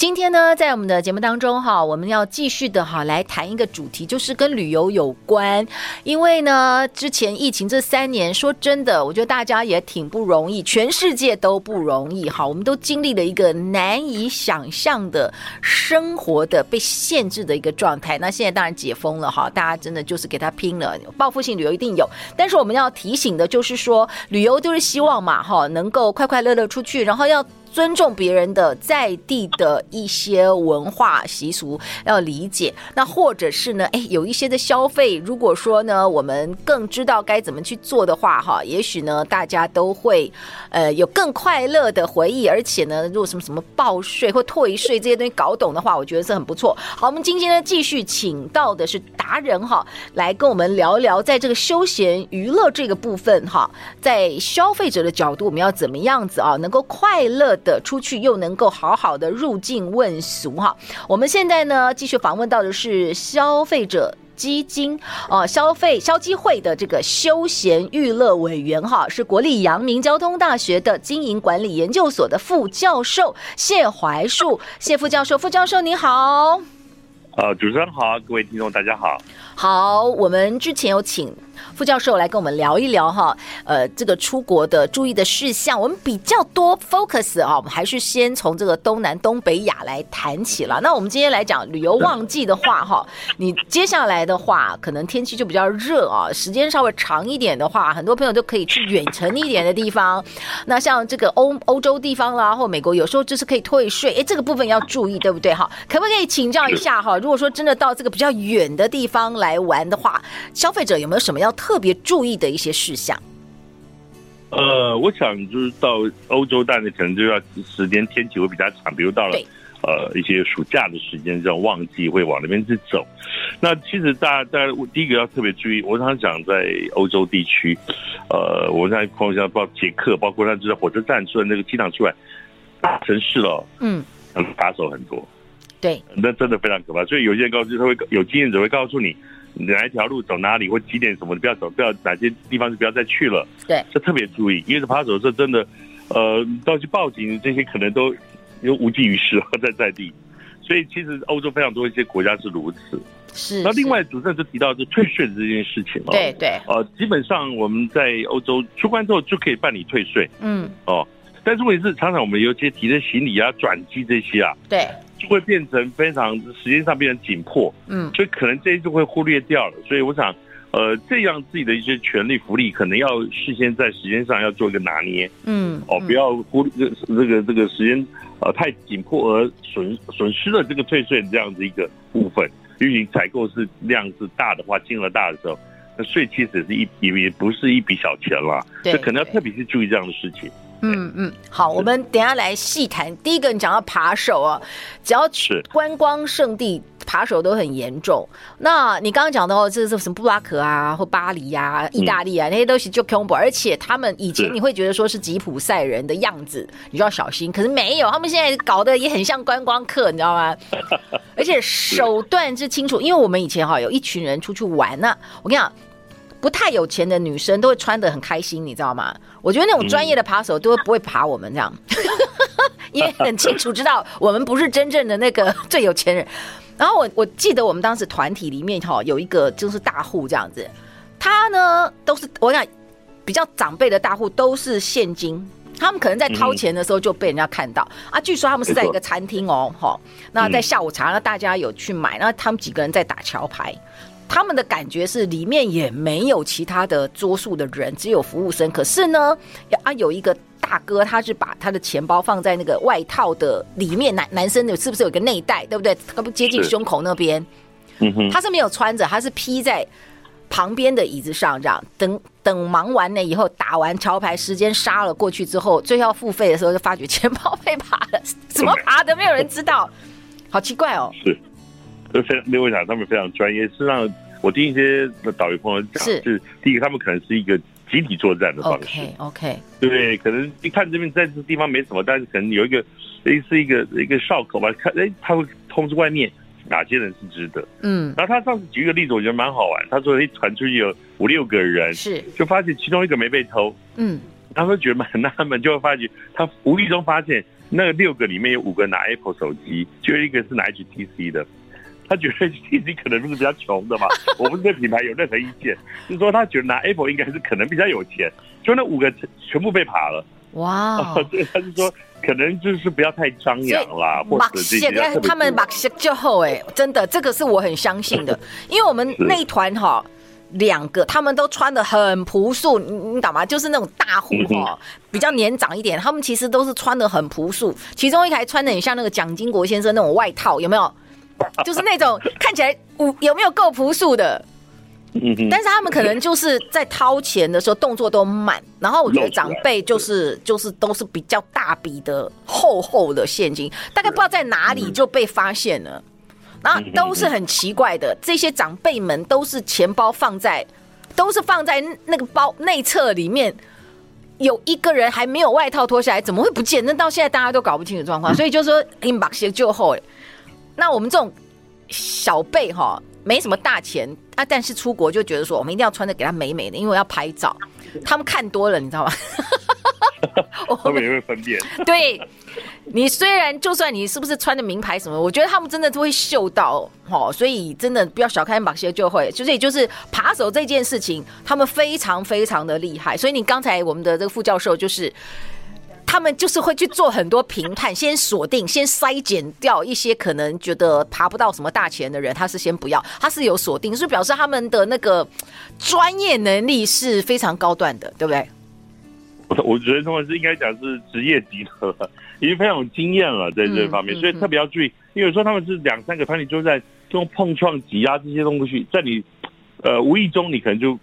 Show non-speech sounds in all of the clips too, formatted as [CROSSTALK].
今天呢，在我们的节目当中哈，我们要继续的哈来谈一个主题，就是跟旅游有关。因为呢，之前疫情这三年，说真的，我觉得大家也挺不容易，全世界都不容易哈。我们都经历了一个难以想象的生活的被限制的一个状态。那现在当然解封了哈，大家真的就是给他拼了，报复性旅游一定有。但是我们要提醒的就是说，旅游都是希望嘛哈，能够快快乐乐出去，然后要。尊重别人的在地的一些文化习俗，要理解。那或者是呢，哎，有一些的消费，如果说呢，我们更知道该怎么去做的话，哈，也许呢，大家都会呃有更快乐的回忆。而且呢，如果什么什么报税或退税这些东西搞懂的话，我觉得是很不错。好，我们今天呢继续请到的是达人哈，来跟我们聊聊，在这个休闲娱乐这个部分哈，在消费者的角度，我们要怎么样子啊，能够快乐的出去又能够好好的入境问俗哈，我们现在呢继续访问到的是消费者基金哦，消费消基会的这个休闲娱乐委员哈，是国立阳明交通大学的经营管理研究所的副教授谢怀树，谢副教授，副教授您好。呃，主持人好，各位听众大家好。好，我们之前有请。副教授来跟我们聊一聊哈，呃，这个出国的注意的事项，我们比较多 focus 啊，我们还是先从这个东南东北亚来谈起了。那我们今天来讲旅游旺季的话哈，你接下来的话，可能天气就比较热啊，时间稍微长一点的话，很多朋友都可以去远程一点的地方。那像这个欧欧洲地方啦，或美国，有时候就是可以退税，哎，这个部分要注意，对不对哈？可不可以请教一下哈？如果说真的到这个比较远的地方来玩的话，消费者有没有什么要特别注意的一些事项，呃，我想就是到欧洲，但是可能就要时间天气会比较长，比如到了呃一些暑假的时间，这种旺季会往那边去走。那其实大家，大家第一个要特别注意，我常讲在欧洲地区，呃，我在朋友圈包括捷克，包括他就在火车站出来那个机场出来，大城市了，嗯，打手很多，对，那真的非常可怕。所以有些人告诉他会有经验者会告诉你。哪一条路走哪里，或几点什么的不要走，不要哪些地方就不要再去了。对，这特别注意，因为这扒手这真的，呃，到去报警这些可能都有无济于事在在地。[LAUGHS] 所以其实欧洲非常多一些国家是如此。是。那另外主持人就提到就退税的这件事情哦。对对。呃，基本上我们在欧洲出关之后就可以办理退税。嗯。哦，但是问题是常常我们有些提的行李啊、转机这些啊。对。就会变成非常时间上变成紧迫，嗯，所以可能这些就会忽略掉了。所以我想，呃，这样自己的一些权利福利，可能要事先在时间上要做一个拿捏，嗯，哦，不要忽略这个这个时间呃太紧迫而损损失了这个退税这样子一个部分。因为你采购是量是大的话，金额大的时候，那税其实是一笔也不是一笔小钱了，对，可能要特别去注意这样的事情。嗯嗯，好，我们等一下来细谈。第一个，你讲到扒手啊，只要去观光胜地，扒手都很严重。那你刚刚讲的哦，这是什么布拉格啊，或巴黎啊，意大利啊，那些都是就恐怖。而且他们以前你会觉得说是吉普赛人的样子，你就要小心。可是没有，他们现在搞得也很像观光客，你知道吗？[LAUGHS] 而且手段之清楚，因为我们以前哈有一群人出去玩呢，我跟你讲。不太有钱的女生都会穿得很开心，你知道吗？我觉得那种专业的扒手都会不会扒我们这样，[LAUGHS] 因为很清楚知道我们不是真正的那个最有钱人。然后我我记得我们当时团体里面哈有一个就是大户这样子，他呢都是我想比较长辈的大户都是现金，他们可能在掏钱的时候就被人家看到啊。据说他们是在一个餐厅哦，哈，那在下午茶，那大家有去买，那他们几个人在打桥牌。他们的感觉是里面也没有其他的桌数的人，只有服务生。可是呢，啊，有一个大哥，他是把他的钱包放在那个外套的里面，男男生的是不是有个内袋，对不对？他不接近胸口那边，嗯哼，他是没有穿着，他是披在旁边的椅子上，这样等等忙完了以后，打完桥牌，时间杀了过去之后，最后要付费的时候，就发觉钱包被扒了，怎么扒的没有人知道。好奇怪哦。是，就非常六位长他们非常专业。事实上，我听一些导游朋友讲，是，就是第一个，他们可能是一个集体作战的方式。OK，OK，对，可能一看这边在这地方没什么，但是可能有一个类似一个一个哨口吧，看，哎，他会通知外面哪些人是值得。嗯，然后他上次举一个例子，我觉得蛮好玩。他说，一传出去有五六个人，是，就发现其中一个没被偷。嗯。他会觉得蛮纳闷，就会发觉他无意中发现那六个里面有五个拿 Apple 手机，就一个是拿 HTC 的。他觉得 HTC 可能是比较穷的嘛，[LAUGHS] 我不是对品牌有任何意见，就是说他觉得拿 Apple 应该是可能比较有钱，就那五个全部被扒了。哇、哦！对，他是说可能就是不要太张扬啦，或者这些。他们把戏就后哎，真的这个是我很相信的，[LAUGHS] 因为我们那一团哈。两个，他们都穿的很朴素，你你懂吗？就是那种大户哈，比较年长一点，他们其实都是穿的很朴素。其中一台穿的很像那个蒋经国先生那种外套，有没有？就是那种看起来有没有够朴素的？但是他们可能就是在掏钱的时候动作都慢，然后我觉得长辈就是就是都是比较大笔的厚厚的现金，大概不知道在哪里就被发现了。然后都是很奇怪的，这些长辈们都是钱包放在，都是放在那个包内侧里面，有一个人还没有外套脱下来，怎么会不见？那到现在大家都搞不清楚状况，所以就说 inbox 就后，那我们这种小辈哈，没什么大钱啊，但是出国就觉得说，我们一定要穿的给他美美的，因为我要拍照。他们看多了，你知道吗？[LAUGHS] 他们也会分辨。对。你虽然就算你是不是穿的名牌什么，我觉得他们真的都会嗅到哦，所以真的不要小看马歇就会，所以就是扒手这件事情，他们非常非常的厉害。所以你刚才我们的这个副教授就是，他们就是会去做很多评判，先锁定，先筛减掉一些可能觉得爬不到什么大钱的人，他是先不要，他是有锁定，所以表示他们的那个专业能力是非常高段的，对不对？我觉得他们是应该讲是职业级的。已经非常有经验了，在这方面，所以特别要注意，因为有时候他们是两三个团体就在用碰撞、挤压这些东西，在你呃无意中，你可能就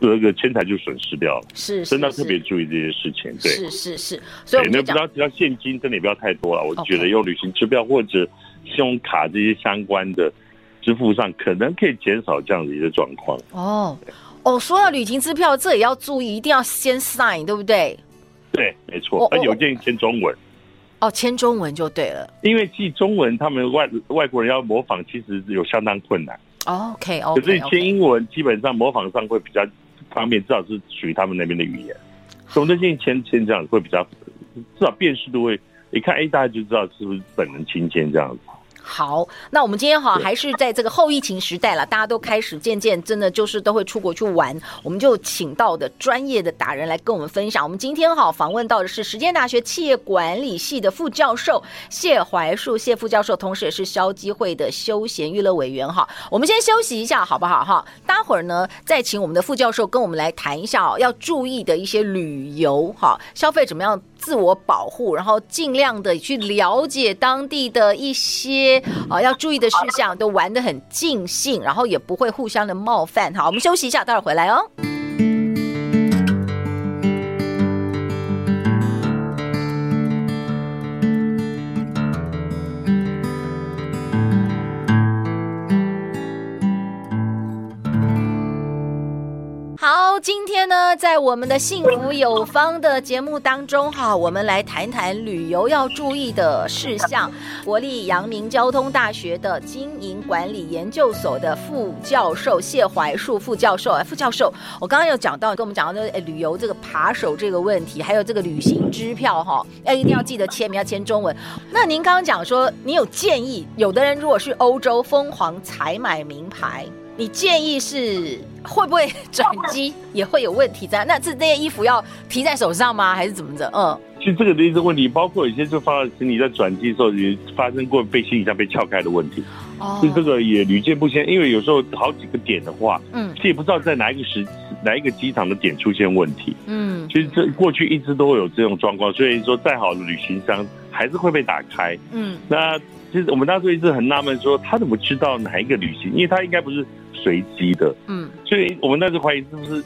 那个钱财就损失掉了。是，真的要特别注意这些事情。对，是是是。所以那不要只要现金，真的也不要太多了。我觉得用旅行支票或者信用卡这些相关的支付上，可能可以减少这样的一个状况。哦哦，说到旅行支票，这也要注意，一定要先 sign，对不对？对，没错。他邮件签中文。哦，签中文就对了，因为记中文，他们外外国人要模仿，其实有相当困难。OK OK，可是签英文基本上模仿上会比较方便，至少是属于他们那边的语言。所以这些签签这样会比较，至少辨识度会一看，哎，大家就知道是不是本人亲签这样子。好，那我们今天哈还是在这个后疫情时代了，大家都开始渐渐真的就是都会出国去玩，我们就请到的专业的达人来跟我们分享。我们今天哈访问到的是时间大学企业管理系的副教授谢怀树谢副教授，同时也是消基会的休闲娱乐委员哈。我们先休息一下好不好哈？待会儿呢再请我们的副教授跟我们来谈一下哦，要注意的一些旅游哈消费怎么样。自我保护，然后尽量的去了解当地的一些啊要注意的事项，都玩得很尽兴，然后也不会互相的冒犯。好，我们休息一下，待会儿回来哦。今天呢，在我们的幸福有方的节目当中，哈，我们来谈谈旅游要注意的事项。国立阳明交通大学的经营管理研究所的副教授谢怀树副教授，副教授，我刚刚有讲到，跟我们讲到的旅游这个扒手这个问题，还有这个旅行支票，哈，要一定要记得签名，要签中文。那您刚刚讲说，你有建议，有的人如果去欧洲疯狂采买名牌。你建议是会不会转机也会有问题在？那这这些衣服要提在手上吗？[LAUGHS] 还是怎么着？嗯，其实这个的一个问题，包括有些就发生你在转机的时候也发生过被行李箱被撬开的问题。哦，这个也屡见不鲜。因为有时候好几个点的话，嗯，其实也不知道在哪一个时哪一个机场的点出现问题。嗯，其实这过去一直都会有这种状况，所以说再好的旅行箱还是会被打开。嗯，那其实我们当时一直很纳闷，说他怎么知道哪一个旅行？因为他应该不是。随机的，嗯，所以我们那时候怀疑是不是，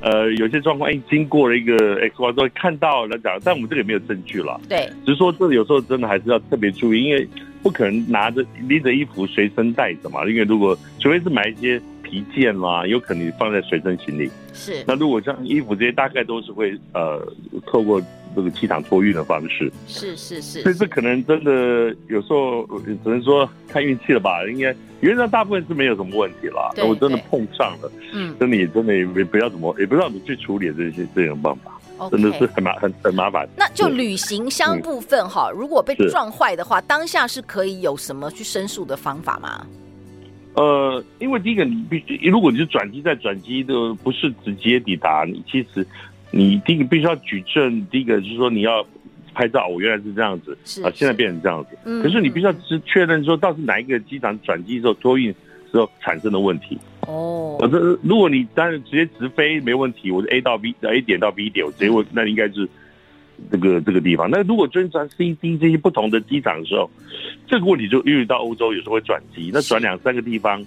呃，有些状况，哎，经过了一个 X 光之后看到了讲，但我们这里没有证据了，对，只是说这有时候真的还是要特别注意，因为不可能拿着拎着衣服随身带着嘛，因为如果除非是买一些皮件啦，有可能放在随身行李。是。那如果像衣服这些，大概都是会呃透过这个机场托运的方式。是是是。所以这可能真的有时候只能说看运气了吧，应该原则上大部分是没有什么问题啦。那我真的碰上了，嗯，真的也真的也不要怎么也不知道怎么去处理这些这种办法。真的是很麻很很麻烦。那就旅行箱部分哈，如果被撞坏的话，当下是可以有什么去申诉的方法吗？呃，因为第一个你必须，如果你是转机再转机的，不是直接抵达，你其实你第一个必须要举证，第一个就是说你要拍照，我原来是这样子，啊，现在变成这样子。可是你必须要是确认说，到底哪一个机场转机之后托运时候产生的问题。哦，我这如果你当然直接直飞没问题，我是 A 到 B A 点到 B 点，我直接问，那应该是这个这个地方。那如果专转 C D 这些不同的机场的时候，这个问题就因为到欧洲有时候会转机，那转两三个地方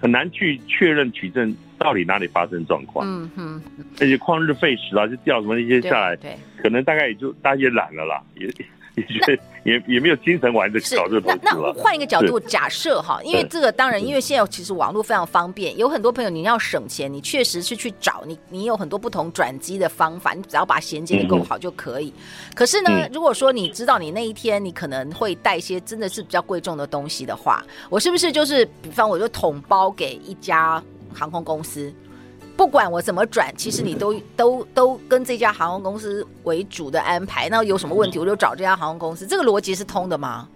很难去确认取证到底哪里发生状况。嗯哼，而且旷日费时啊，就掉什么那些下来，对，可能大概也就大家也懒了啦，也。也也也没有精神玩着搞这东西。那那换一个角度假设哈，因为这个当然，因为现在其实网络非常方便，有很多朋友你要省钱，你确实是去找你，你有很多不同转机的方法，你只要把衔接的够好就可以。可是呢，如果说你知道你那一天你可能会带一些真的是比较贵重的东西的话，我是不是就是比方我就统包给一家航空公司？不管我怎么转，其实你都都都跟这家航空公司为主的安排。那有什么问题，我就找这家航空公司。这个逻辑是通的吗？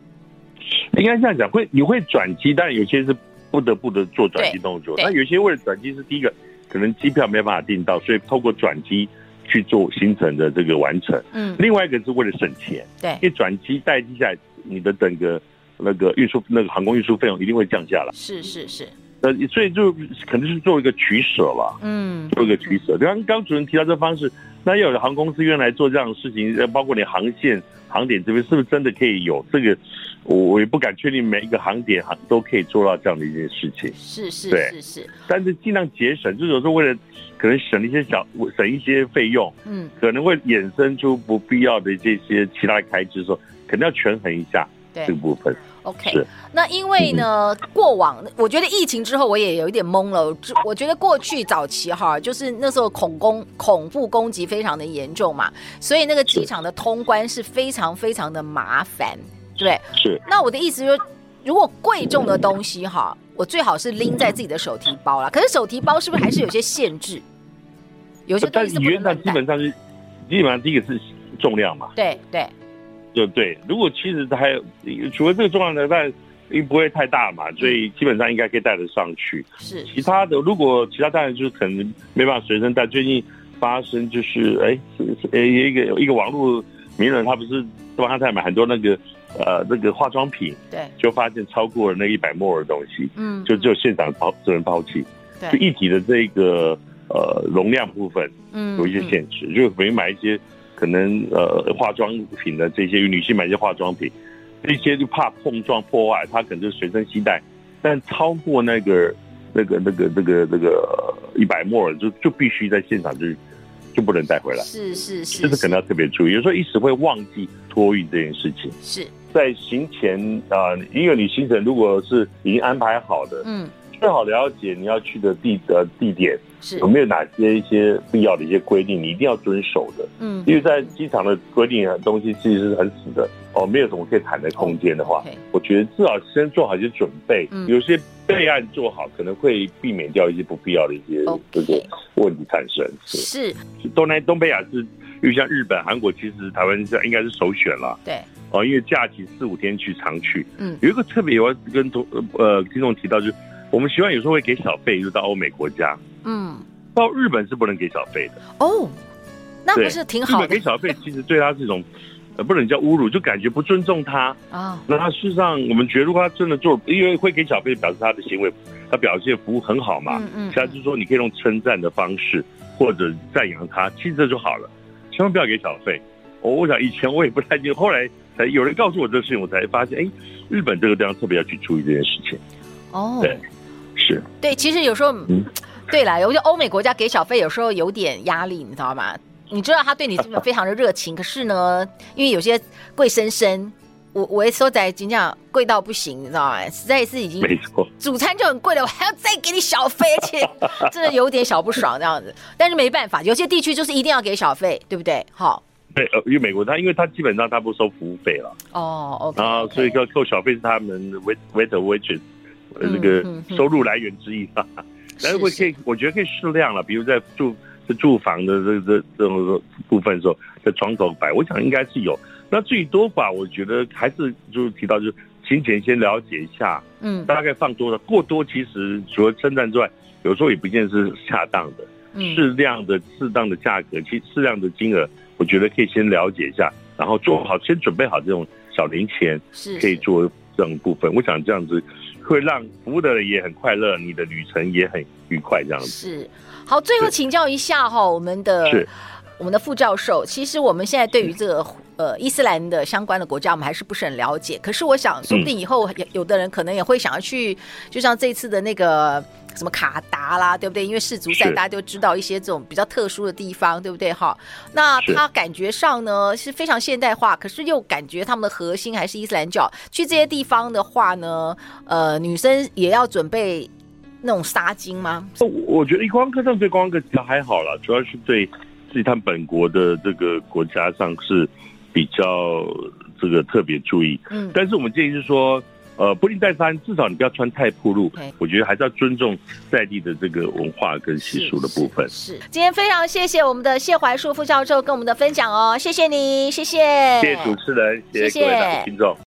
应该这样讲，会你会转机，但有些是不得不的做转机动作。那有些为了转机是第一个，可能机票没办法订到，所以透过转机去做行程的这个完成。嗯。另外一个是为了省钱。对。因为转机代机下来，你的整个那个运输那个航空运输费用一定会降下来。是是是。呃，所以就肯定是做一个取舍了，嗯，做一个取舍。刚刚主任提到这方式，那要有的航空公司愿意来做这样的事情，呃，包括你航线、航点这边，是不是真的可以有这个？我我也不敢确定每一个航点航都可以做到这样的一件事情。是是，对，是是。但是尽量节省，就是有时候为了可能省一些小，省一些费用，嗯，可能会衍生出不必要的这些其他的开支的时候，肯定要权衡一下这个部分。OK，那因为呢，过往我觉得疫情之后我也有一点懵了。我觉得过去早期哈，就是那时候恐攻恐怖攻击非常的严重嘛，所以那个机场的通关是非常非常的麻烦，对。是。那我的意思就是，如果贵重的东西哈，我最好是拎在自己的手提包啦。可是手提包是不是还是有些限制？有些东西是不能带。基本上是，基本上第一个是重量嘛。对对。对对，如果其实还有，除了这个重量的，但因不会太大嘛，所以基本上应该可以带得上去。是，其他的如果其他当然就是可能没办法随身带。最近发生就是，哎，呃，一个一个网络名人，他不是帮他在买很多那个呃那个化妆品，对，就发现超过了那一百摩尔的东西，嗯，就只有现场抛只能抛弃，对，就一体的这个呃容量部分，嗯，有一些限制，嗯嗯、就等于买一些。可能呃化妆品的这些女性买一些化妆品，这些就怕碰撞破坏，它可能就随身携带。但超过那个那个那个那个那个一百摩尔，就就必须在现场就就不能带回来。是是是，这是可能要特别注意。有时候一时会忘记托运这件事情。是在行前啊，因为你行程如果是已经安排好的，嗯，最好了解你要去的地的地点。是有没有哪些一些必要的一些规定，你一定要遵守的？嗯，因为在机场的规定的东西其实是很死的哦，没有什么可以谈的空间的话，我觉得至少先做好一些准备，有些备案做好，可能会避免掉一些不必要的一些这个问题产生。是东南东北亚是，因为像日本、韩国，其实台湾应该是首选了。对哦，因为假期四五天去常去。嗯，有一个特别我要跟同呃听众提到，就是我们习惯有时候会给小费，就到欧美国家。嗯，到日本是不能给小费的哦，那不是挺好的？日本给小费其实对他是一种，呃，不能叫侮辱，就感觉不尊重他啊。那他事实上，我们觉得如果他真的做，因为会给小费，表示他的行为，他表现服务很好嘛。嗯嗯。现在就是说，你可以用称赞的方式或者赞扬他，其实这就好了。千万不要给小费。我我想以前我也不太清楚，后来才有人告诉我这个事情，我才发现，哎，日本这个地方特别要去注意这件事情。哦，对，是。对，其实有时候。嗯对啦，有些欧美国家给小费有时候有点压力，你知道吗？你知道他对你是不是非常的热情，可是呢，因为有些贵生生我我说在金价贵到不行，你知道吗？实在是已经没错，主餐就很贵了，我还要再给你小费，而且 [LAUGHS] 真的有点小不爽这样子。但是没办法，有些地区就是一定要给小费，对不对？好。对，呃，因为美国他因为他基本上他不收服务费了哦，oh, 然后所以要扣小费是他们 wait waiter waitress 这个收入来源之一吧。但是会可以，我觉得可以适量了，比如在住在住房的这这这种部分的时候，在窗口摆，我想应该是有。那至于多吧，我觉得还是就是提到就是请前先了解一下，嗯，大概放多少，过多其实除了称赞之外，有时候也不见得是恰当的，适量的适当的价格，其适量的金额。我觉得可以先了解一下，然后做好，先准备好这种小零钱，是可以做这种部分。我想这样子会让服务的人也很快乐，你的旅程也很愉快。这样子是好。最后请教一下哈，我们的是我们的副教授，其实我们现在对于这个呃伊斯兰的相关的国家，我们还是不是很了解。可是我想，说不定以后有有的人可能也会想要去，就像这次的那个。什么卡达啦，对不对？因为世足赛，大家都知道一些这种比较特殊的地方，对不对？哈，那他感觉上呢是非常现代化，可是又感觉他们的核心还是伊斯兰教。去这些地方的话呢，呃，女生也要准备那种纱巾吗？我觉得观光客上对观光客其实还好了，主要是对自己他们本国的这个国家上是比较这个特别注意。嗯，但是我们建议是说。呃，不一定带衫，至少你不要穿太暴露。我觉得还是要尊重在地的这个文化跟习俗的部分。是，今天非常谢谢我们的谢怀树副教授跟我们的分享哦，谢谢你，谢谢，谢谢主持人，谢谢各位听众。